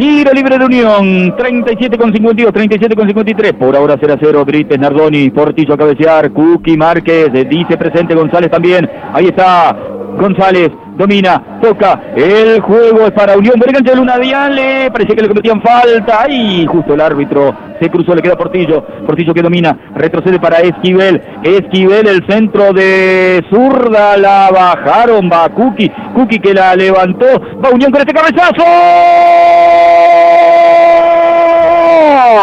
Tiro libre de Unión, 37 con 52, 37 con 53. Por ahora 0 a 0, Brites, Nardoni, Portillo a cabecear, Cookie Márquez, dice presente González también. Ahí está González, domina, toca, el juego es para Unión, buen de Luna Diale, parecía que le cometían falta, ahí justo el árbitro se cruzó, le queda Portillo, Portillo que domina, retrocede para Esquivel, Esquivel el centro de zurda, la bajaron, va Cookie, Cookie que la levantó, va Unión con este cabezazo.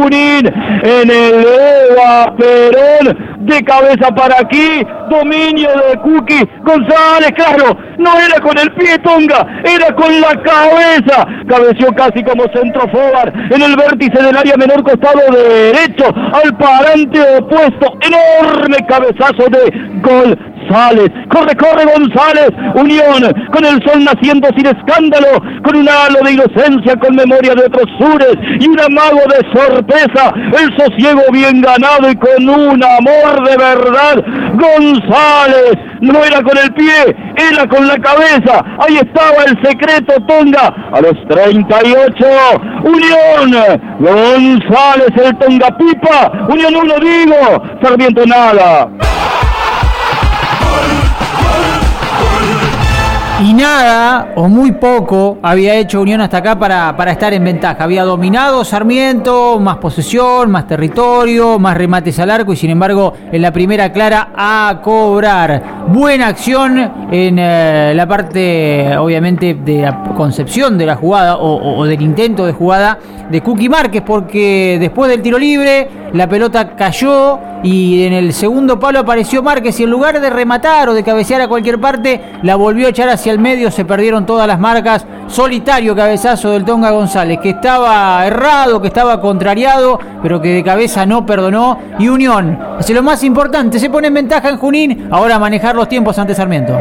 Junín en el Eva Perón de cabeza para aquí, dominio de Cookie González, claro, no era con el pie Tonga, era con la cabeza, cabeció casi como centro en el vértice del área menor costado derecho, al parante opuesto, enorme cabezazo de González, corre, corre González, Unión, con el sol naciendo sin escándalo, con un halo de inocencia, con memoria de otros sures y un amago de sorpresa, el sosiego bien ganado y con un amor de verdad, González, no era con el pie, era con la cabeza, ahí estaba el secreto Tonga, a los 38, Unión, González el Tonga Pipa, Unión 1 digo, Sarmiento nada. Y nada, o muy poco, había hecho Unión hasta acá para, para estar en ventaja. Había dominado Sarmiento, más posesión, más territorio, más remates al arco y sin embargo en la primera clara a cobrar. Buena acción en eh, la parte, obviamente, de la concepción de la jugada o, del intento de jugada de Cookie Márquez, porque después del tiro libre la pelota cayó y en el segundo palo apareció Márquez y en lugar de rematar o de cabecear a cualquier parte, la volvió a echar hacia el medio, se perdieron todas las marcas. Solitario cabezazo del Tonga González, que estaba errado, que estaba contrariado, pero que de cabeza no perdonó. Y Unión, hace lo más importante, se pone en ventaja en Junín, ahora manejar los tiempos ante Sarmiento.